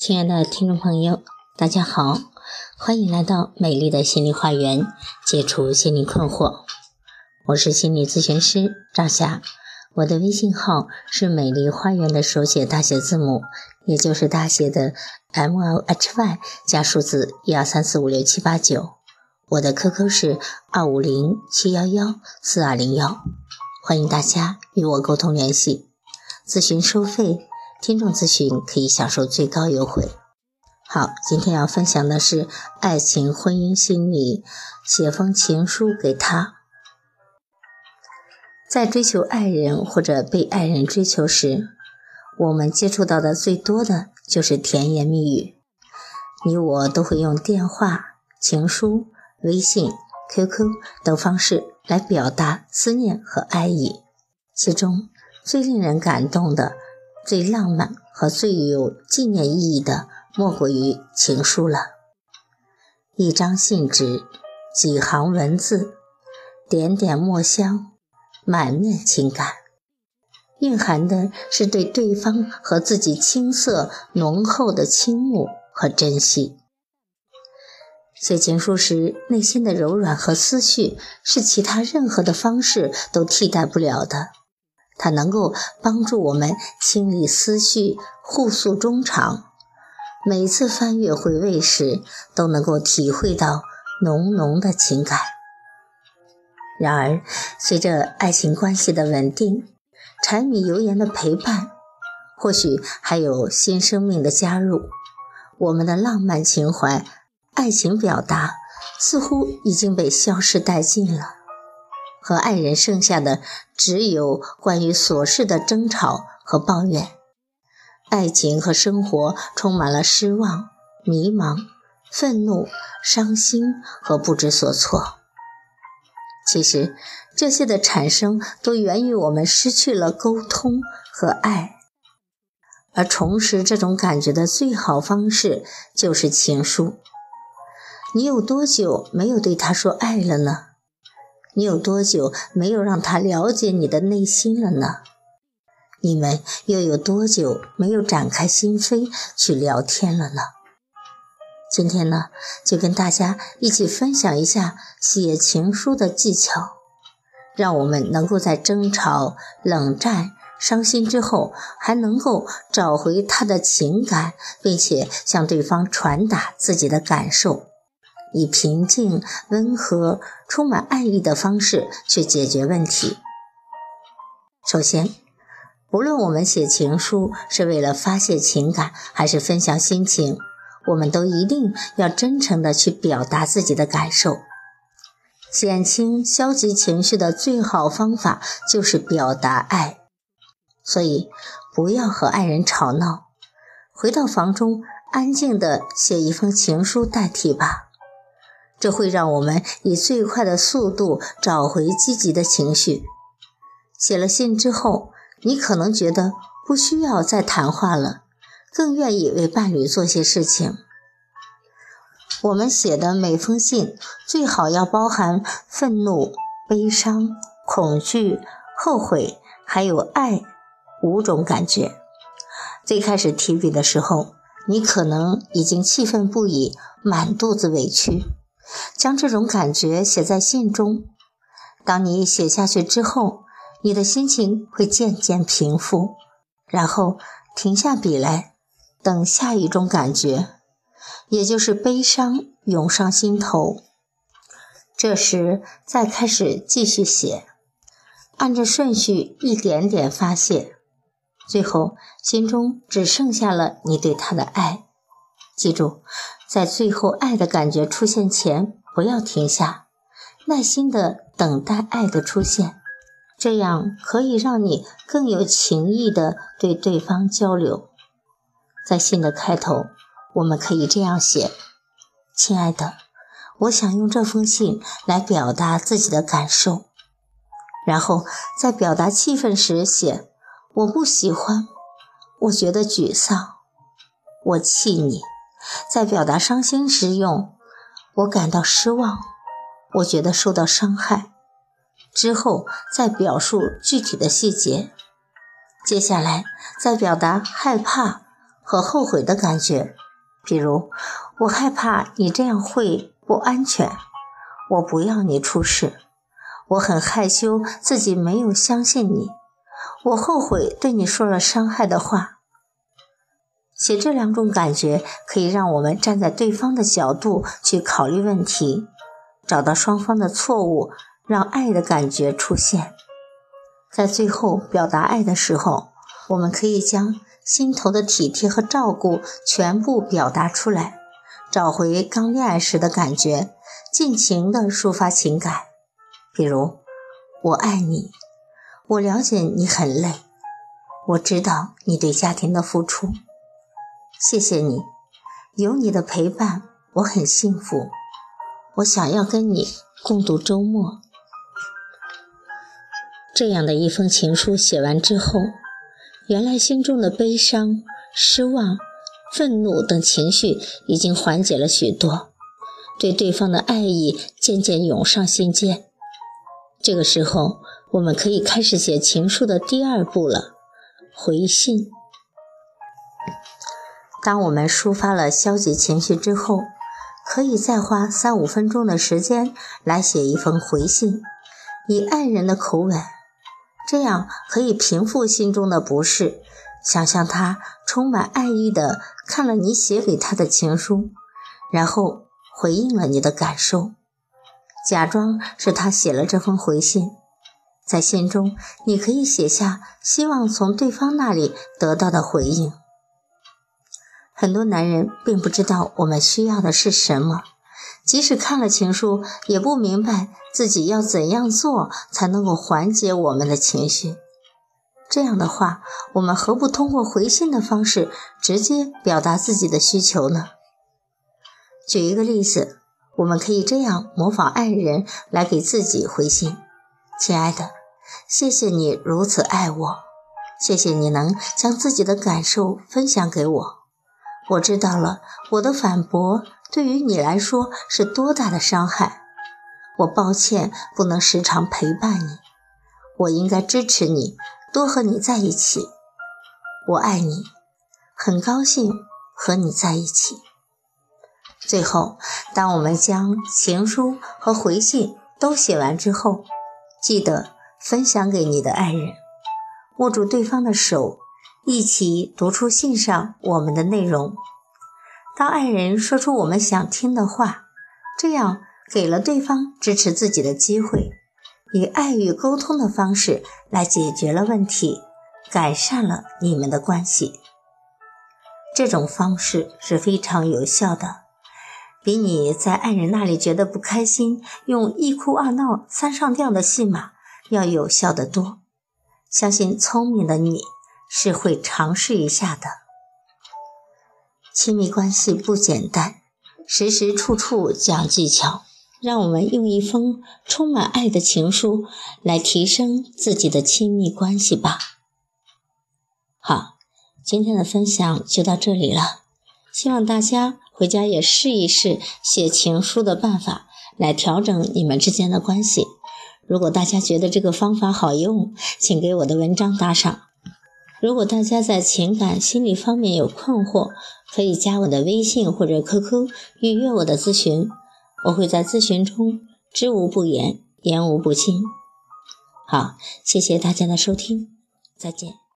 亲爱的听众朋友，大家好，欢迎来到美丽的心理花园，解除心理困惑。我是心理咨询师赵霞，我的微信号是美丽花园的手写大写字母，也就是大写的 M L H Y 加数字一二三四五六七八九。我的 QQ 是二五零七幺幺四二零幺，欢迎大家与我沟通联系。咨询收费。听众咨询可以享受最高优惠。好，今天要分享的是爱情婚姻心理，写封情书给他。在追求爱人或者被爱人追求时，我们接触到的最多的就是甜言蜜语。你我都会用电话、情书、微信、QQ 等方式来表达思念和爱意。其中最令人感动的。最浪漫和最有纪念意义的，莫过于情书了。一张信纸，几行文字，点点墨香，满面情感，蕴含的是对对方和自己青涩浓厚的倾慕和珍惜。写情书时，内心的柔软和思绪，是其他任何的方式都替代不了的。它能够帮助我们清理思绪，互诉衷肠。每次翻阅回味时，都能够体会到浓浓的情感。然而，随着爱情关系的稳定，柴米油盐的陪伴，或许还有新生命的加入，我们的浪漫情怀、爱情表达，似乎已经被消失殆尽了。和爱人剩下的只有关于琐事的争吵和抱怨，爱情和生活充满了失望、迷茫、愤怒、伤心和不知所措。其实，这些的产生都源于我们失去了沟通和爱，而重拾这种感觉的最好方式就是情书。你有多久没有对他说爱了呢？你有多久没有让他了解你的内心了呢？你们又有多久没有展开心扉去聊天了呢？今天呢，就跟大家一起分享一下写情书的技巧，让我们能够在争吵、冷战、伤心之后，还能够找回他的情感，并且向对方传达自己的感受。以平静、温和、充满爱意的方式去解决问题。首先，不论我们写情书是为了发泄情感，还是分享心情，我们都一定要真诚的去表达自己的感受。减轻消极情绪的最好方法就是表达爱。所以，不要和爱人吵闹，回到房中，安静的写一封情书代替吧。这会让我们以最快的速度找回积极的情绪。写了信之后，你可能觉得不需要再谈话了，更愿意为伴侣做些事情。我们写的每封信最好要包含愤怒、悲伤、恐惧、后悔，还有爱五种感觉。最开始提笔的时候，你可能已经气愤不已，满肚子委屈。将这种感觉写在信中，当你写下去之后，你的心情会渐渐平复，然后停下笔来，等下一种感觉，也就是悲伤涌上心头。这时再开始继续写，按着顺序一点点发泄，最后心中只剩下了你对他的爱。记住。在最后爱的感觉出现前，不要停下，耐心的等待爱的出现，这样可以让你更有情意的对对方交流。在信的开头，我们可以这样写：“亲爱的，我想用这封信来表达自己的感受。”然后在表达气氛时写：“我不喜欢，我觉得沮丧，我气你。”在表达伤心时用“我感到失望，我觉得受到伤害”，之后再表述具体的细节。接下来再表达害怕、和后悔的感觉，比如我害怕你这样会不安全，我不要你出事，我很害羞自己没有相信你，我后悔对你说了伤害的话。写这两种感觉，可以让我们站在对方的角度去考虑问题，找到双方的错误，让爱的感觉出现。在最后表达爱的时候，我们可以将心头的体贴和照顾全部表达出来，找回刚恋爱时的感觉，尽情地抒发情感。比如，我爱你，我了解你很累，我知道你对家庭的付出。谢谢你，有你的陪伴，我很幸福。我想要跟你共度周末。这样的一封情书写完之后，原来心中的悲伤、失望、愤怒等情绪已经缓解了许多，对对方的爱意渐渐涌上心间。这个时候，我们可以开始写情书的第二步了——回信。当我们抒发了消极情绪之后，可以再花三五分钟的时间来写一封回信，以爱人的口吻，这样可以平复心中的不适。想象他充满爱意的看了你写给他的情书，然后回应了你的感受，假装是他写了这封回信，在信中你可以写下希望从对方那里得到的回应。很多男人并不知道我们需要的是什么，即使看了情书，也不明白自己要怎样做才能够缓解我们的情绪。这样的话，我们何不通过回信的方式直接表达自己的需求呢？举一个例子，我们可以这样模仿爱人来给自己回信：“亲爱的，谢谢你如此爱我，谢谢你能将自己的感受分享给我。”我知道了，我的反驳对于你来说是多大的伤害。我抱歉不能时常陪伴你，我应该支持你，多和你在一起。我爱你，很高兴和你在一起。最后，当我们将情书和回信都写完之后，记得分享给你的爱人，握住对方的手。一起读出信上我们的内容。当爱人说出我们想听的话，这样给了对方支持自己的机会，以爱与沟通的方式来解决了问题，改善了你们的关系。这种方式是非常有效的，比你在爱人那里觉得不开心，用一哭二闹三上吊的戏码要有效的多。相信聪明的你。是会尝试一下的。亲密关系不简单，时时处处讲技巧。让我们用一封充满爱的情书来提升自己的亲密关系吧。好，今天的分享就到这里了。希望大家回家也试一试写情书的办法，来调整你们之间的关系。如果大家觉得这个方法好用，请给我的文章打赏。如果大家在情感心理方面有困惑，可以加我的微信或者 QQ 预约我的咨询，我会在咨询中知无不言，言无不尽。好，谢谢大家的收听，再见。